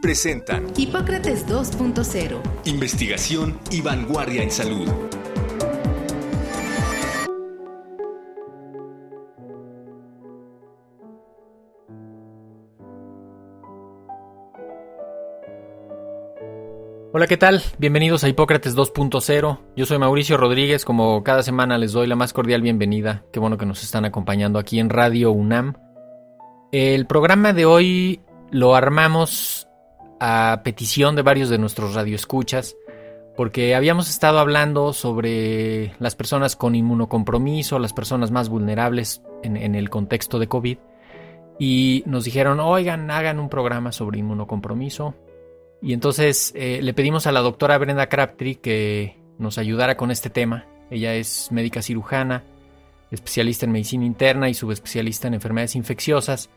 presentan Hipócrates 2.0. Investigación y vanguardia en salud. Hola, ¿qué tal? Bienvenidos a Hipócrates 2.0. Yo soy Mauricio Rodríguez, como cada semana les doy la más cordial bienvenida. Qué bueno que nos están acompañando aquí en Radio UNAM. El programa de hoy lo armamos a petición de varios de nuestros radioescuchas, porque habíamos estado hablando sobre las personas con inmunocompromiso, las personas más vulnerables en, el contexto de COVID, y nos dijeron, oigan, hagan un programa sobre inmunocompromiso. Y entonces eh, le pedimos a la doctora Brenda Crabtree que nos ayudara con este tema. Ella es médica cirujana, especialista en medicina interna y subespecialista en enfermedades infecciosas.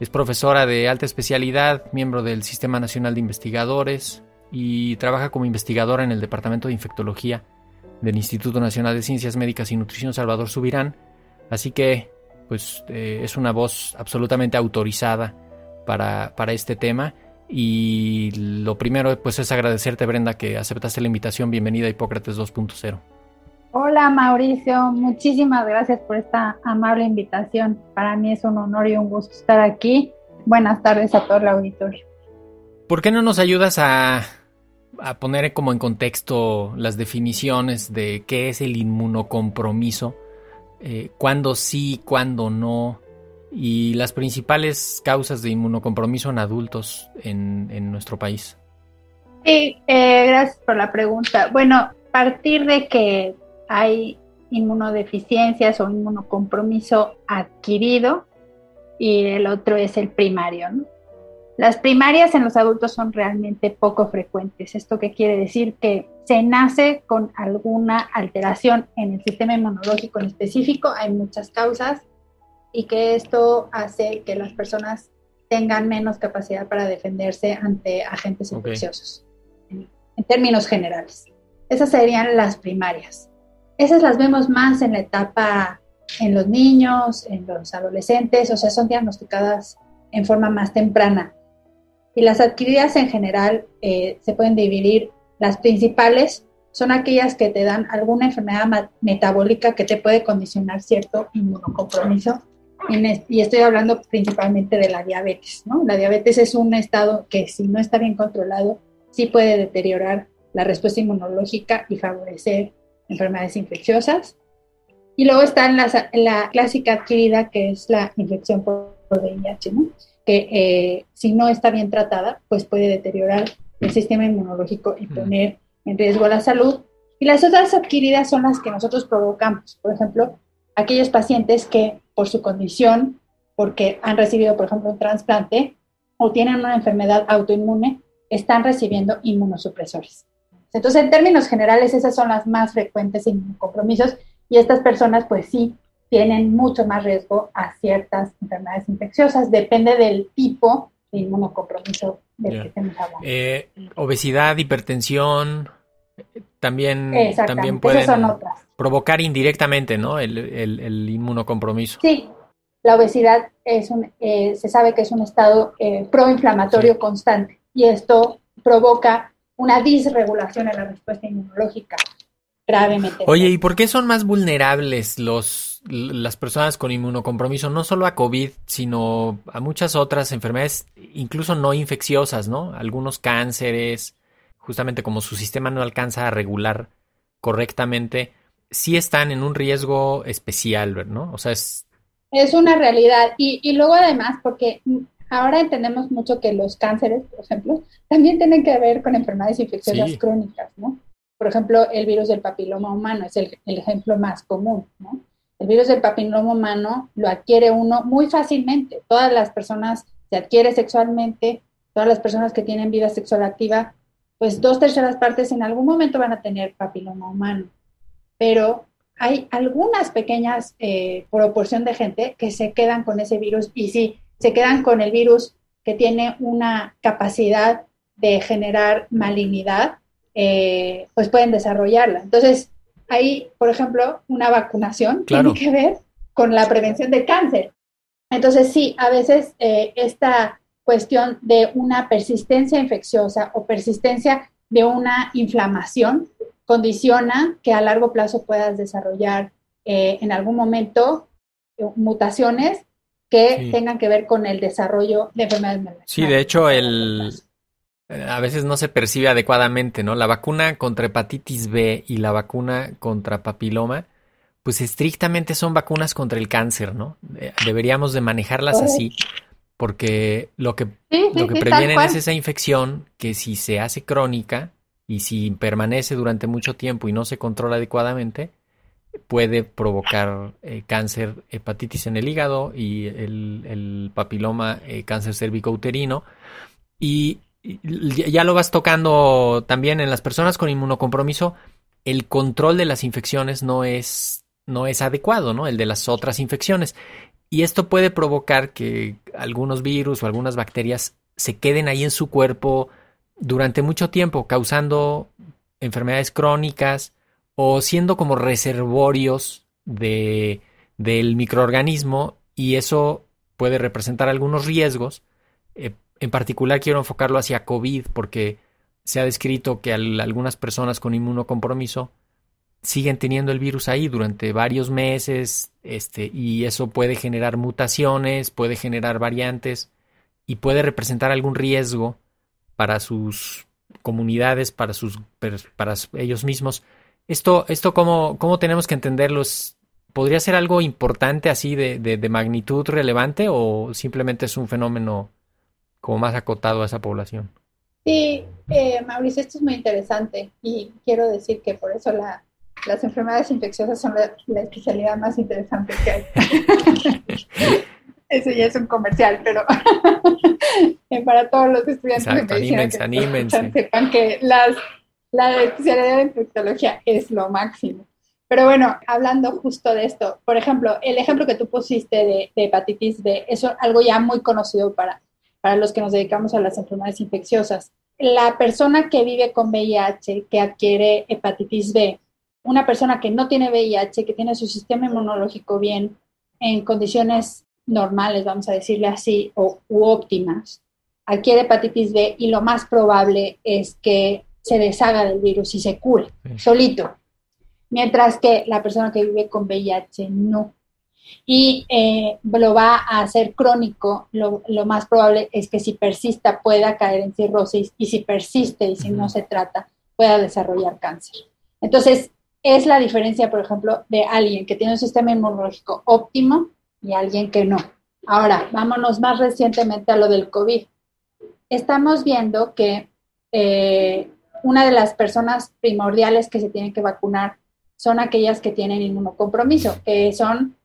Es profesora de alta especialidad, miembro del Sistema Nacional de Investigadores y trabaja como investigadora en el Departamento de Infectología del Instituto Nacional de Ciencias Médicas y Nutrición Salvador Subirán. Así que, pues, eh, es una voz absolutamente autorizada para, para este tema. Y lo primero, pues, es agradecerte, Brenda, que aceptaste la invitación. Bienvenida a Hipócrates 2.0. Hola Mauricio, muchísimas gracias por esta amable invitación. Para mí es un honor y un gusto estar aquí. Buenas tardes a todo el auditorio. ¿Por qué no nos ayudas a, poner como en contexto las definiciones de qué es el inmunocompromiso? Eh, ¿Cuándo sí, cuándo no? Y las principales causas de inmunocompromiso en adultos en, nuestro país. Sí, eh, gracias por la pregunta. Bueno, a partir de que hay inmunodeficiencias o inmunocompromiso adquirido y el otro es el primario. Las primarias en los adultos son realmente poco frecuentes. ¿Esto qué quiere decir? Que se nace con alguna alteración en el sistema inmunológico en específico, hay muchas causas, y que esto hace que las personas tengan menos capacidad para defenderse ante agentes infecciosos, en términos generales. Esas serían las primarias. Esas las vemos más en la etapa en los niños, en los adolescentes, o sea, son diagnosticadas en forma más temprana. Y las adquiridas en general eh, se pueden dividir. Las principales son aquellas que te dan alguna enfermedad metabólica que te puede condicionar cierto inmunocompromiso. Y estoy hablando principalmente de la diabetes. La diabetes es un estado que si no está bien controlado, sí puede deteriorar la respuesta inmunológica y favorecer enfermedades infecciosas. Y luego está la, la clásica adquirida, que es la infección por VIH, que eh, si no está bien tratada, pues puede deteriorar el sistema inmunológico y poner en riesgo la salud. Y las otras adquiridas son las que nosotros provocamos. Por ejemplo, aquellos pacientes que por su condición, porque han recibido, por ejemplo, un trasplante o tienen una enfermedad autoinmune, están recibiendo inmunosupresores. Entonces, en términos generales, esas son las más frecuentes compromisos y estas personas, pues sí, tienen mucho más riesgo a ciertas enfermedades infecciosas. Depende del tipo de inmunocompromiso del que estemos hablando. Eh, obesidad, hipertensión, también, también pueden provocar indirectamente ¿no? el, el, inmunocompromiso. Sí, la obesidad es un, eh, se sabe que es un estado eh, proinflamatorio constante y esto provoca una disregulación en la respuesta inmunológica gravemente. Oye, ¿y por qué son más vulnerables los, las personas con inmunocompromiso? No solo a COVID, sino a muchas otras enfermedades, incluso no infecciosas, ¿no? Algunos cánceres, justamente como su sistema no alcanza a regular correctamente, sí están en un riesgo especial, ¿no? O sea, es... Es una realidad. Y, y luego además, porque Ahora entendemos mucho que los cánceres, por ejemplo, también tienen que ver con enfermedades infecciosas crónicas, ¿no? Por ejemplo, el virus del papiloma humano es el, ejemplo más común, ¿no? El virus del papiloma humano lo adquiere uno muy fácilmente. Todas las personas se adquiere sexualmente, todas las personas que tienen vida sexual activa pues dos terceras partes en algún momento van a tener papiloma humano, pero hay algunas pequeñas eh, proporción de gente que se quedan con ese virus y sí, se quedan con el virus que tiene una capacidad de generar malignidad, eh, pues pueden desarrollarla. Entonces, hay, por ejemplo, una vacunación tiene que ver con la prevención de cáncer. Entonces, sí, a veces eh, esta cuestión de una persistencia infecciosa o persistencia de una inflamación condiciona que a largo plazo puedas desarrollar eh, en algún momento mutaciones que tengan que ver con el desarrollo de enfermedades Sí, de hecho, el, eh, a veces no se percibe adecuadamente, ¿no? La vacuna contra hepatitis B y la vacuna contra papiloma, pues estrictamente son vacunas contra el cáncer, ¿no? Deberíamos de manejarlas así, porque lo que, lo que previenen es esa infección que si se hace crónica, y si permanece durante mucho tiempo y no se controla adecuadamente, puede provocar eh, cáncer, hepatitis en el hígado y el, papiloma, eh, cáncer cérvico-uterino. Y, ya lo vas tocando también en las personas con inmunocompromiso, el control de las infecciones no es, no es adecuado, ¿no? El de las otras infecciones. Y esto puede provocar que algunos virus o algunas bacterias se queden ahí en su cuerpo durante mucho tiempo, causando enfermedades crónicas o siendo como reservorios de, del microorganismo y eso puede representar algunos riesgos. Eh, en particular quiero enfocarlo hacia COVID porque se ha descrito que algunas personas con inmunocompromiso siguen teniendo el virus ahí durante varios meses este, y eso puede generar mutaciones, puede generar variantes y puede representar algún riesgo para sus comunidades, para sus para ellos mismos. Esto, esto cómo, cómo tenemos que entenderlos. ¿Podría ser algo importante así de, de, magnitud relevante o simplemente es un fenómeno como más acotado a esa población? Sí, eh, Mauricio, esto es muy interesante y quiero decir que por eso la, las enfermedades infecciosas son la especialidad más interesante que hay. Eso ya es un comercial, pero para todos los estudiantes de medicina que sepan que las, la especialidad de infectología es lo máximo. Pero bueno, hablando justo de esto, por ejemplo, el ejemplo que tú pusiste de, hepatitis B, es algo ya muy conocido para, para los que nos dedicamos a las enfermedades infecciosas. La persona que vive con VIH, que adquiere hepatitis B, una persona que no tiene VIH, que tiene su sistema inmunológico bien, en condiciones normales, vamos a decirle así, o u óptimas, adquiere hepatitis B y lo más probable es que se deshaga del virus y se cure solito, mientras que la persona que vive con VIH no. Y eh, lo va a hacer crónico, lo, más probable es que si persista pueda caer en cirrosis y si persiste y si no se trata, pueda desarrollar cáncer. Entonces, es la diferencia, por ejemplo, de alguien que tiene un sistema inmunológico óptimo y alguien que no. Ahora, vámonos más recientemente a lo del COVID. Estamos viendo que eh, una de las personas primordiales que se tienen que vacunar son aquellas que tienen inmunocompromiso, que son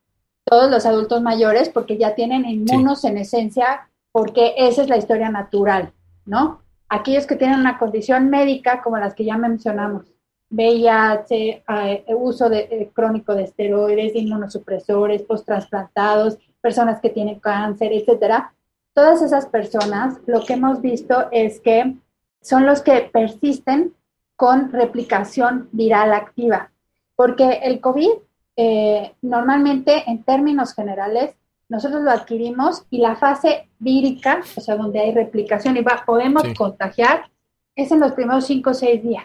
todos los adultos mayores porque ya tienen inmunos en esencia, porque esa es la historia natural, ¿no? Aquellos que tienen una condición médica como las que ya mencionamos, VIH, eh, uso de, eh, crónico de esteroides, inmunosupresores, post-transplantados, personas que tienen cáncer, etcétera. Todas esas personas, lo que hemos visto es que son los que persisten con replicación viral activa, porque el COVID eh, normalmente en términos generales nosotros lo adquirimos y la fase vírica, o sea, donde hay replicación y va, podemos contagiar, es en los primeros 5 o 6 días.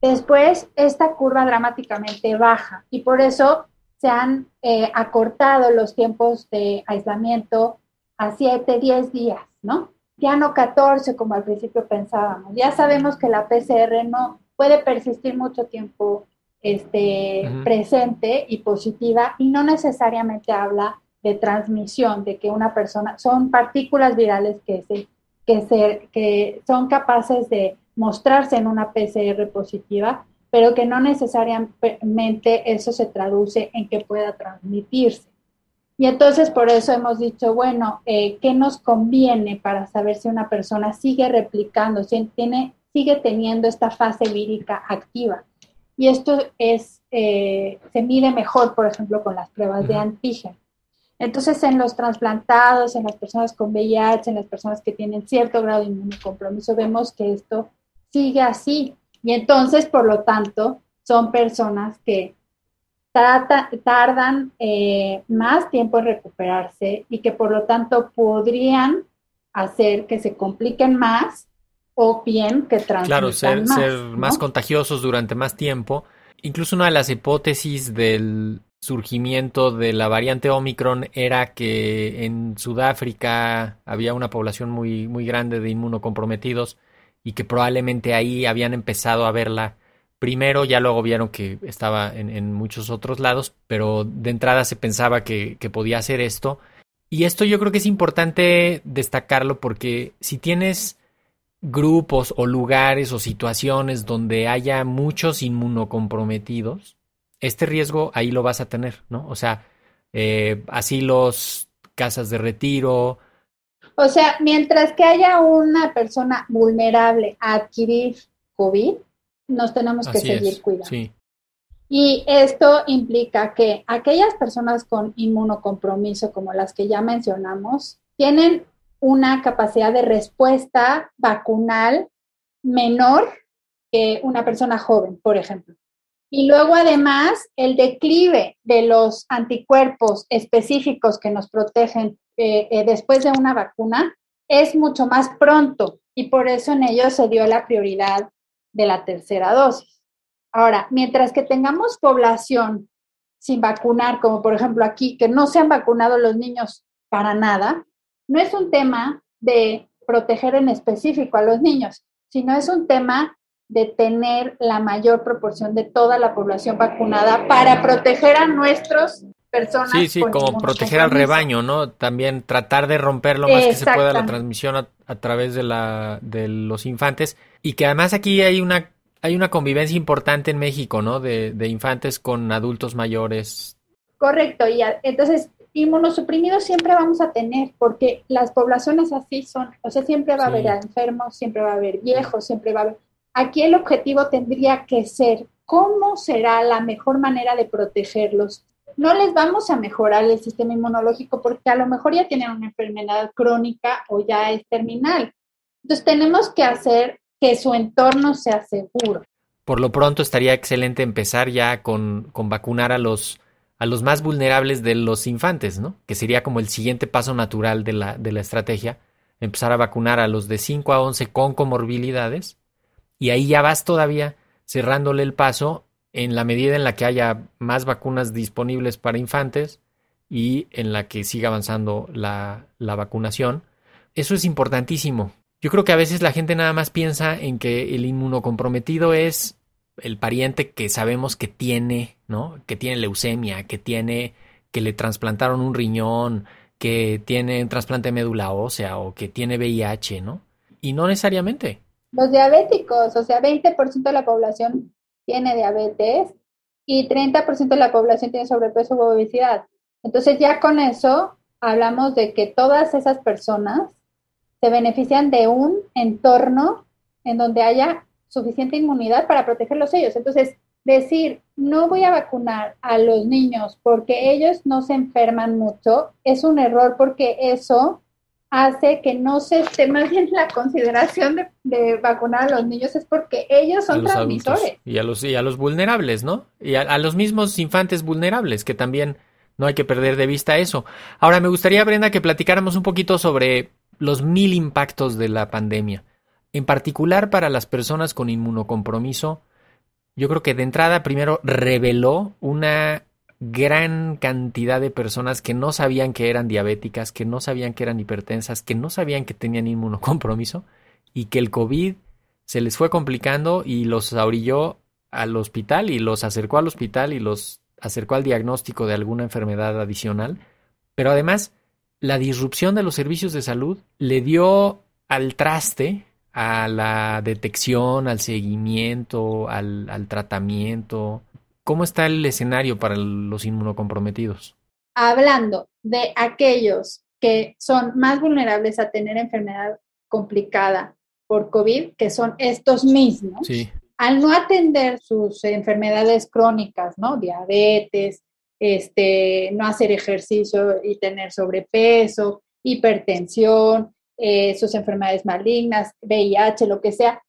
Después, esta curva dramáticamente baja y por eso se han eh, acortado los tiempos de aislamiento a 7, 10 días, ¿no? Ya no 14 como al principio pensábamos. Ya sabemos que la PCR no puede persistir mucho tiempo este, presente y positiva y no necesariamente habla de transmisión, de que una persona, son partículas virales que, se, que, se, que son capaces de mostrarse en una PCR positiva, pero que no necesariamente eso se traduce en que pueda transmitirse. Y entonces por eso hemos dicho, bueno, eh, ¿qué nos conviene para saber si una persona sigue replicando, si tiene sigue teniendo esta fase vírica activa. Y esto es, eh, se mide mejor, por ejemplo, con las pruebas de antígeno. Entonces, en los trasplantados, en las personas con VIH, en las personas que tienen cierto grado de inmunocompromiso, vemos que esto sigue así. Y entonces, por lo tanto, son personas que tardan eh, más tiempo en recuperarse y que por lo tanto podrían hacer que se compliquen más o bien que transmitan Claro, ser más, ser ¿no? más contagiosos durante más tiempo. Incluso una de las hipótesis del surgimiento de la variante Omicron era que en Sudáfrica había una población muy, muy grande de inmunocomprometidos y que probablemente ahí habían empezado a verla primero, ya luego vieron que estaba en, muchos otros lados, pero de entrada se pensaba que, que podía hacer esto. Y esto yo creo que es importante destacarlo porque si tienes grupos o lugares o situaciones donde haya muchos inmunocomprometidos, este riesgo ahí lo vas a tener, ¿no? O sea, eh, asilos, casas de retiro, O sea, mientras que haya una persona vulnerable a adquirir COVID, nos tenemos que así seguir es. cuidando. Sí, Y esto implica que aquellas personas con inmunocompromiso, como las que ya mencionamos, tienen una capacidad de respuesta vacunal menor que una persona joven, por ejemplo. Y luego además el declive de los anticuerpos específicos que nos protegen eh, eh, después de una vacuna es mucho más pronto y por eso en ellos se dio la prioridad de la tercera dosis. Ahora, mientras que tengamos población sin vacunar, como por ejemplo aquí, que no se han vacunado los niños para nada, no es un tema de proteger en específico a los niños, sino es un tema de tener la mayor proporción de toda la población vacunada para proteger a nuestras personas. sí, sí, como proteger al rebaño, ¿no? También tratar de romper lo más que se pueda la transmisión a, a través de, la, de los infantes. Y que además aquí hay una, hay una convivencia importante en México, ¿no? De, de infantes con adultos mayores. Correcto, y a- entonces inmunosuprimidos siempre vamos a tener, porque las poblaciones así son, o sea, siempre va a Sí. haber enfermos, siempre va a haber viejos, siempre va a haber... Aquí el objetivo tendría que ser cómo será la mejor manera de protegerlos. No les vamos a mejorar el sistema inmunológico porque a lo mejor ya tienen una enfermedad crónica o ya es terminal. Entonces tenemos que hacer que su entorno sea seguro. Por lo pronto estaría excelente empezar ya con, con vacunar a los, a los más vulnerables de los infantes, ¿no? Que sería como el siguiente paso natural de la, de la estrategia. Empezar a vacunar a los de 5 a 11 con comorbilidades. Y ahí ya vas todavía cerrándole el paso en la medida en la que haya más vacunas disponibles para infantes y en la que siga avanzando la, la vacunación. Eso es importantísimo. Yo creo que a veces la gente nada más piensa en que el inmunocomprometido es el pariente que sabemos que tiene, ¿no? Que tiene leucemia, que tiene, que le trasplantaron un riñón, que tiene un trasplante de médula ósea o que tiene VIH, ¿no? Y no necesariamente. Los diabéticos, o sea, 20% de la población tiene diabetes y 30% de la población tiene sobrepeso u obesidad. Entonces ya con eso hablamos de que todas esas personas se benefician de un entorno en donde haya suficiente inmunidad para protegerlos ellos. Entonces, decir, no voy a vacunar a los niños porque ellos no se enferman mucho, es un error porque eso hace que no se esté más bien la consideración de, de vacunar a los niños es porque ellos son adultos transmisores. y a los, y a los vulnerables, ¿no? Y a, a los mismos infantes vulnerables, que también no hay que perder de vista eso. Ahora, me gustaría, Brenda, que platicáramos un poquito sobre los mil impactos de la pandemia. En particular para las personas con inmunocompromiso, yo creo que de entrada primero reveló una gran cantidad de personas que no sabían que eran diabéticas, que no sabían que eran hipertensas, que no sabían que tenían inmunocompromiso y que el COVID se les fue complicando y los orilló al hospital y los acercó al hospital y los acercó al diagnóstico de alguna enfermedad adicional. Pero además, la disrupción de los servicios de salud le dio al traste a la detección, al seguimiento, al, al tratamiento. ¿Cómo está el escenario para los inmunocomprometidos? Hablando de aquellos que son más vulnerables a tener enfermedad complicada por COVID, que son estos mismos, Sí. al no atender sus enfermedades crónicas, ¿no? Diabetes, este, no hacer ejercicio y tener sobrepeso, hipertensión, eh, sus enfermedades malignas, VIH, lo que sea.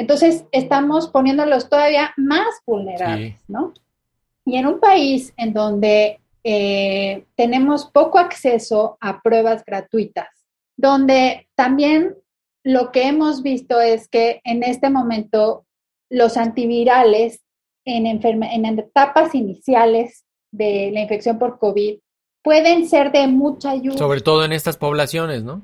Entonces, estamos poniéndolos todavía más vulnerables, Sí. ¿no? Y en un país en donde eh, tenemos poco acceso a pruebas gratuitas, donde también lo que hemos visto es que en este momento los antivirales en, en etapas iniciales de la infección por COVID pueden ser de mucha ayuda, Sobre todo en estas poblaciones, ¿no?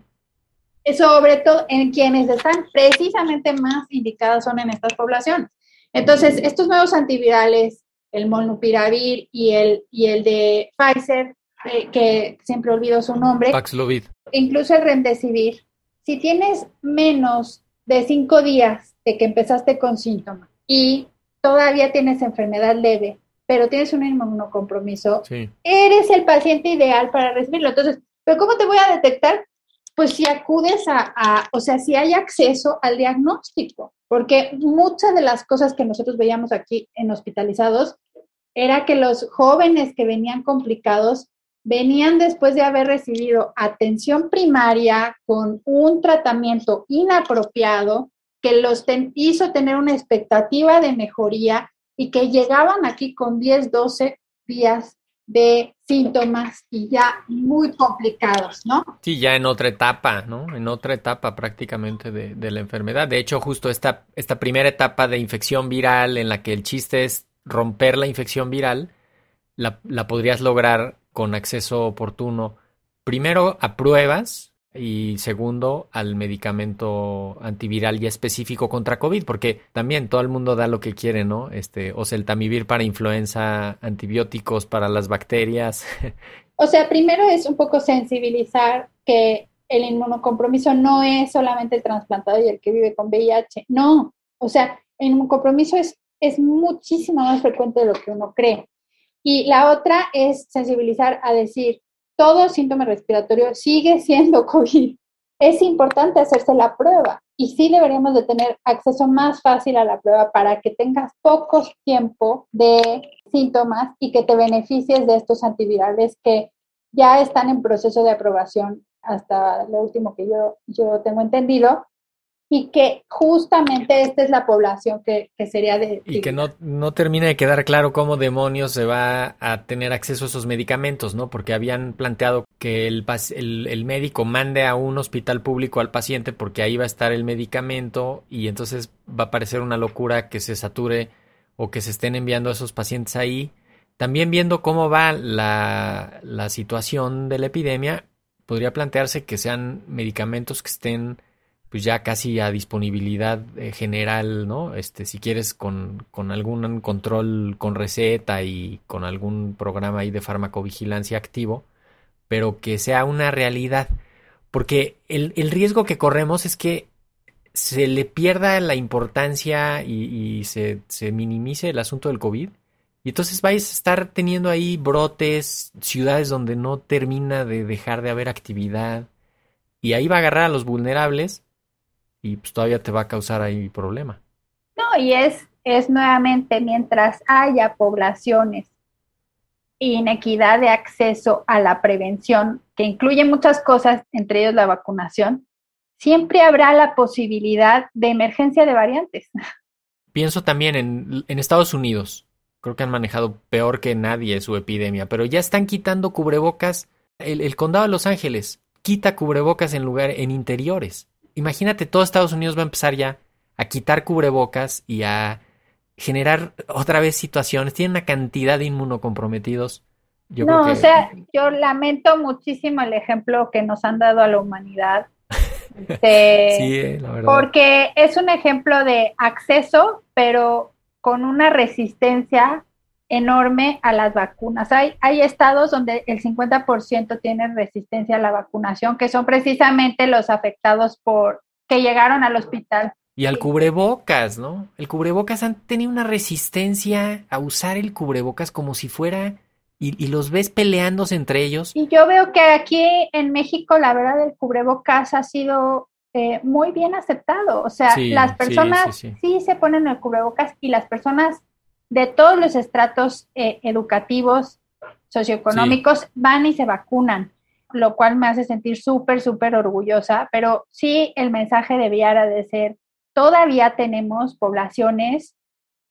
Sobre todo en quienes están precisamente más indicados son en estas poblaciones. Entonces, estos nuevos antivirales, el molnupiravir y el, y el de Pfizer, eh, que siempre olvido su nombre, Paxlovid. incluso el remdesivir, si tienes menos de cinco días de que empezaste con síntomas y todavía tienes enfermedad leve, pero tienes un inmunocompromiso, Sí. eres el paciente ideal para recibirlo. Entonces, ¿pero cómo te voy a detectar? Pues si acudes a, o sea, si hay acceso al diagnóstico, porque muchas de las cosas que nosotros veíamos aquí en hospitalizados era que los jóvenes que venían complicados venían después de haber recibido atención primaria con un tratamiento inapropiado que los hizo tener una expectativa de mejoría y que llegaban aquí con 10, 12 días de síntomas y ya muy complicados, ¿no? Sí, ya en otra etapa, ¿no? En otra etapa prácticamente de, de la enfermedad. De hecho, justo esta, esta primera etapa de infección viral en la que el chiste es romper la infección viral, la, la podrías lograr con acceso oportuno, primero a pruebas y segundo al medicamento antiviral ya específico contra COVID, porque también todo el mundo da lo que quiere, ¿no? Este, oseltamivir para influenza, antibióticos para las bacterias. O sea, primero es un poco sensibilizar que el inmunocompromiso no es solamente el trasplantado y el que vive con VIH, no, o sea, el inmunocompromiso es, es muchísimo más frecuente de lo que uno cree. Y la otra es sensibilizar a decir, todo síntoma respiratorio sigue siendo COVID. Es importante hacerse la prueba y sí deberíamos de tener acceso más fácil a la prueba para que tengas poco tiempo de síntomas y que te beneficies de estos antivirales que ya están en proceso de aprobación hasta lo último que yo, yo tengo entendido y que justamente esta es la población que, que sería de... Y que no, no termina de quedar claro cómo demonios se va a tener acceso a esos medicamentos, ¿no? Porque habían planteado que el, el, el médico mande a un hospital público al paciente porque ahí va a estar el medicamento y entonces va a parecer una locura que se sature o que se estén enviando a esos pacientes ahí. También viendo cómo va la, la situación de la epidemia, podría plantearse que sean medicamentos que estén pues ya casi a disponibilidad eh, general, ¿no? Este, si quieres con, con algún control con receta y con algún programa ahí de farmacovigilancia activo, pero que sea una realidad. Porque el, el riesgo que corremos es que se le pierda la importancia y, y se, se minimice el asunto del COVID. Y entonces vais a estar teniendo ahí brotes, ciudades donde no termina de dejar de haber actividad. Y ahí va a agarrar a los vulnerables y pues todavía te va a causar ahí problema. No, y es, es nuevamente mientras haya poblaciones inequidad de acceso a la prevención, que incluye muchas cosas, entre ellos la vacunación, siempre habrá la posibilidad de emergencia de variantes. Pienso también en, en Estados Unidos. Creo que han manejado peor que nadie su epidemia, pero ya están quitando cubrebocas. El, el condado de Los Ángeles quita cubrebocas en lugar en interiores. Imagínate, todo Estados Unidos va a empezar ya a quitar cubrebocas y a generar otra vez situaciones. Tiene una cantidad de inmunocomprometidos. Yo no, creo que... o sea, yo lamento muchísimo el ejemplo que nos han dado a la humanidad. Este, sí, eh, la verdad. porque es un ejemplo de acceso, pero con una resistencia enorme a las vacunas. Hay, hay estados donde el 50% tienen resistencia a la vacunación, que son precisamente los afectados por que llegaron al hospital. Y al cubrebocas, ¿no? El cubrebocas han tenido una resistencia a usar el cubrebocas como si fuera... Y, y los ves peleándose entre ellos. Y yo veo que aquí en México la verdad el cubrebocas ha sido eh, muy bien aceptado. O sea, las personas sí, se ponen el cubrebocas y las personas de todos los estratos eh, educativos, socioeconómicos, van y se vacunan, lo cual me hace sentir súper, súper orgullosa, pero sí el mensaje debiera de ser, todavía tenemos poblaciones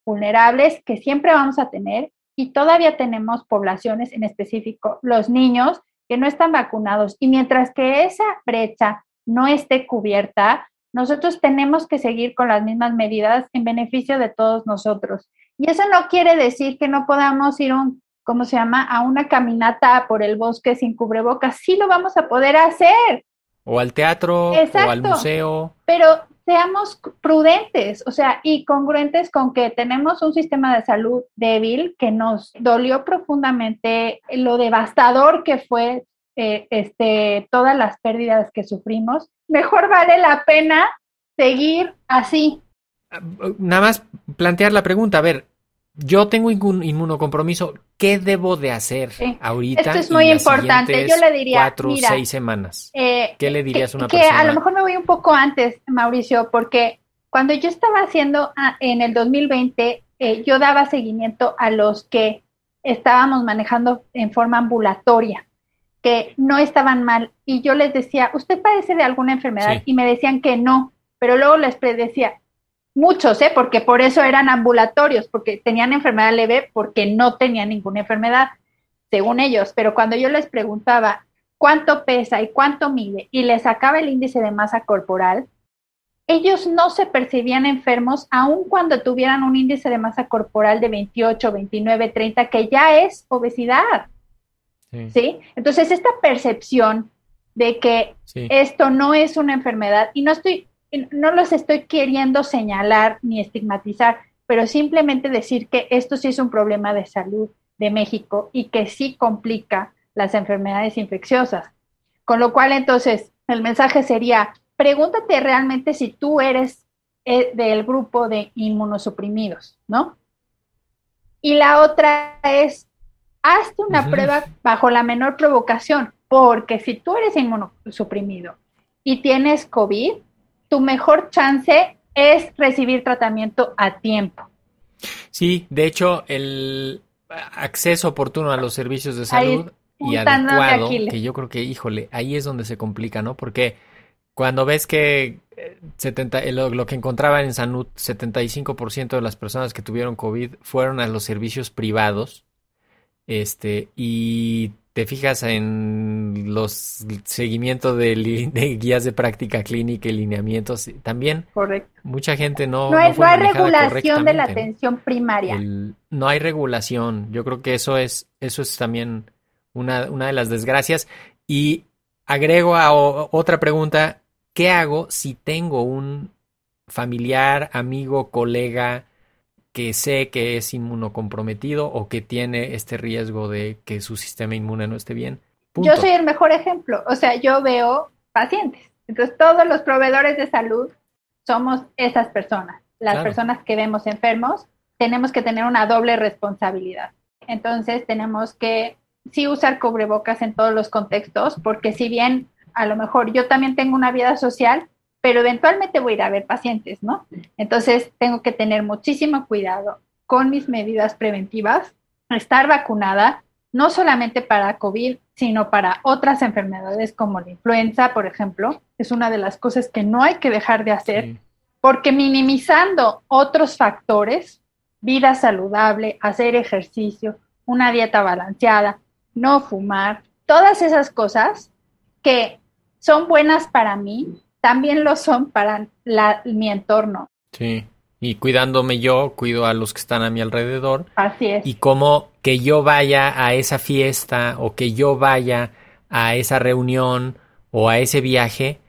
vulnerables que siempre vamos a tener y todavía tenemos poblaciones en específico, los niños que no están vacunados. Y mientras que esa brecha no esté cubierta, nosotros tenemos que seguir con las mismas medidas en beneficio de todos nosotros. Y eso no quiere decir que no podamos ir un, ¿cómo se llama?, a una caminata por el bosque sin cubrebocas. Sí lo vamos a poder hacer. O al teatro, o al museo. Pero seamos prudentes, o sea, y congruentes con que tenemos un sistema de salud débil que nos dolió profundamente lo devastador que fue eh, este, todas las pérdidas que sufrimos. Mejor vale la pena seguir así. Nada más plantear la pregunta, a ver, yo tengo un inmunocompromiso, ¿qué debo de hacer ahorita? Esto es muy importante. Yo le diría, cuatro o seis semanas. Eh, ¿Qué le dirías a una que persona? a lo mejor me voy un poco antes, Mauricio, porque cuando yo estaba haciendo ah, en el 2020, eh, yo daba seguimiento a los que estábamos manejando en forma ambulatoria, que no estaban mal, y yo les decía, ¿usted padece de alguna enfermedad? Y me decían que no, pero luego les decía, muchos, ¿eh? porque por eso eran ambulatorios, porque tenían enfermedad leve, porque no tenían ninguna enfermedad, según ellos. Pero cuando yo les preguntaba cuánto pesa y cuánto mide y les sacaba el índice de masa corporal, ellos no se percibían enfermos aun cuando tuvieran un índice de masa corporal de 28, 29, 30, que ya es obesidad. Sí. Entonces, esta percepción de que esto no es una enfermedad, y no estoy no los estoy queriendo señalar ni estigmatizar, pero simplemente decir que esto sí es un problema de salud de México y que sí complica las enfermedades infecciosas. Con lo cual, entonces, el mensaje sería, pregúntate realmente si tú eres eh, del grupo de inmunosuprimidos, ¿no? Y la otra es, hazte una prueba bajo la menor provocación, porque si tú eres inmunosuprimido y tienes COVID, tu mejor chance es recibir tratamiento a tiempo. Sí, de hecho, el acceso oportuno a los servicios de salud y adecuado, que yo creo que, híjole, ahí es donde se complica, ¿no? Porque cuando ves que 70, eh, lo, lo, que encontraban en Sanud, 75% de las personas que tuvieron COVID fueron a los servicios privados, este, y te fijas en los seguimientos de, guías de práctica clínica y lineamientos, también Correcto. mucha gente no... No, hay, regulación de la atención primaria. no hay regulación. Yo creo que eso es, eso es también una, una de las desgracias. Y agrego a otra pregunta, ¿qué hago si tengo un familiar, amigo, colega, que sé que es inmunocomprometido o que tiene este riesgo de que su sistema inmune no esté bien. Yo soy el mejor ejemplo, o sea, yo veo pacientes. Entonces, todos los proveedores de salud somos esas personas. Las personas que vemos enfermos, tenemos que tener una doble responsabilidad. Entonces, tenemos que sí usar cubrebocas en todos los contextos, porque si bien a lo mejor yo también tengo una vida social, pero eventualmente voy a ir a ver pacientes, ¿no? Entonces tengo que tener muchísimo cuidado con mis medidas preventivas, estar vacunada, no solamente para COVID, sino para otras enfermedades como la influenza, por ejemplo, es una de las cosas que no hay que dejar de hacer, porque minimizando otros factores, vida saludable, hacer ejercicio, una dieta balanceada, no fumar, todas esas cosas que son buenas para mí, también lo son para mi entorno. Sí, y cuidándome yo, cuido a los que están a mi alrededor. Así es. Y como que yo vaya a esa fiesta o que yo vaya a esa reunión o a ese viaje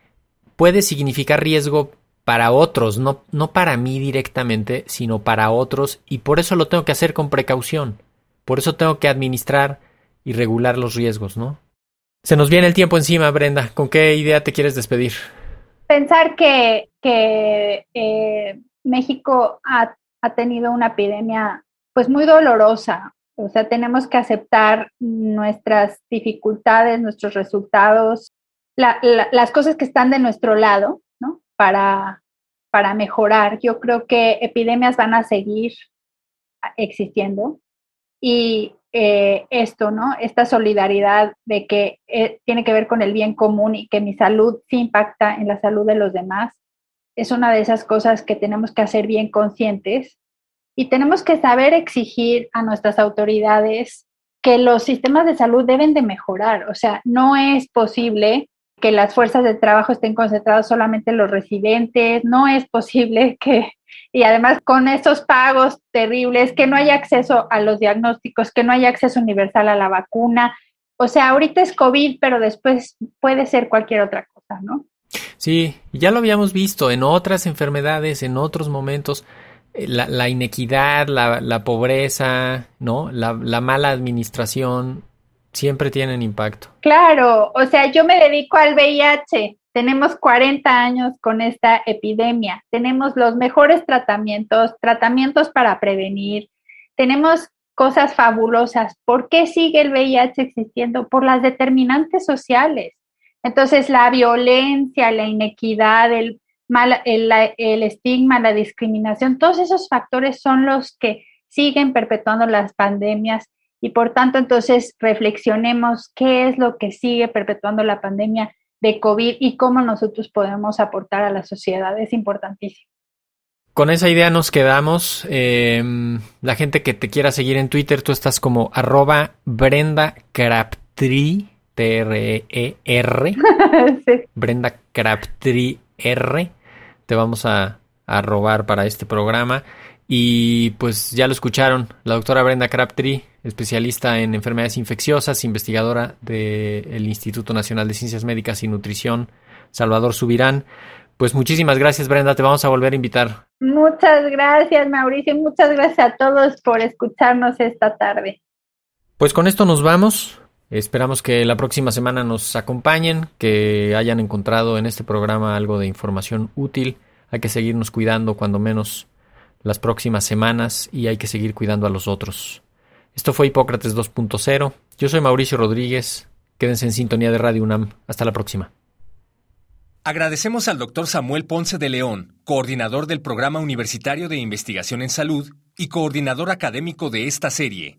puede significar riesgo para otros, no, no para mí directamente, sino para otros, y por eso lo tengo que hacer con precaución. Por eso tengo que administrar y regular los riesgos, ¿no? Se nos viene el tiempo encima, Brenda. ¿Con qué idea te quieres despedir? Pensar que, eh, México ha, tenido una epidemia pues muy dolorosa. O sea, tenemos que aceptar nuestras dificultades, nuestros resultados, las cosas que están de nuestro lado, ¿no? para, para mejorar. Yo creo que epidemias van a seguir existiendo y eh, esto, ¿no? Esta solidaridad de que eh, tiene que ver con el bien común y que mi salud sí impacta en la salud de los demás, es una de esas cosas que tenemos que hacer bien conscientes y tenemos que saber exigir a nuestras autoridades que los sistemas de salud deben de mejorar. O sea, no es posible que las fuerzas de trabajo estén concentradas solamente en los residentes, no es posible que y además con esos pagos terribles, que no haya acceso a los diagnósticos, que no haya acceso universal a la vacuna. O sea, ahorita es COVID, pero después puede ser cualquier otra cosa, ¿no? Sí, ya lo habíamos visto en otras enfermedades, en otros momentos. Eh, la, inequidad, la, pobreza, ¿no? La, la mala administración siempre tienen impacto. Claro, o sea, yo me dedico al VIH tenemos 40 años con esta epidemia, tenemos los mejores tratamientos, tratamientos para prevenir, tenemos cosas fabulosas. ¿Por qué sigue el VIH existiendo? Por las determinantes sociales. Entonces, la violencia, la inequidad, el, el, el estigma, la discriminación, todos esos factores son los que siguen perpetuando las pandemias y por tanto, entonces, reflexionemos qué es lo que sigue perpetuando la pandemia de COVID y cómo nosotros podemos aportar a la sociedad. Es importantísimo. Con esa idea nos quedamos. Em, la gente que te quiera seguir en Twitter, tú estás como arroba Brenda Crabtree, T-R-E-R. Brenda Crabtree R. Te vamos a, a robar para este programa. Y pues ya lo escucharon, la doctora Brenda Crabtree, especialista en enfermedades infecciosas, investigadora del Instituto Nacional de Ciencias Médicas y Nutrición, Salvador Subirán. Pues muchísimas gracias Brenda, te vamos a volver a invitar. Muchas gracias Mauricio, muchas gracias a todos por escucharnos esta tarde. Pues con esto nos vamos. Esperamos que la próxima semana nos acompañen, que hayan encontrado en este programa algo de información útil. Hay que seguirnos cuidando cuando menos las próximas semanas y hay que seguir cuidando a los otros. Esto fue Hipócrates 2.0. Yo soy Mauricio Rodríguez. Quédense en sintonía de Radio UNAM. Hasta la próxima. Agradecemos al doctor Samuel Ponce de León, coordinador del Programa Universitario de Investigación en Salud y coordinador académico de esta serie.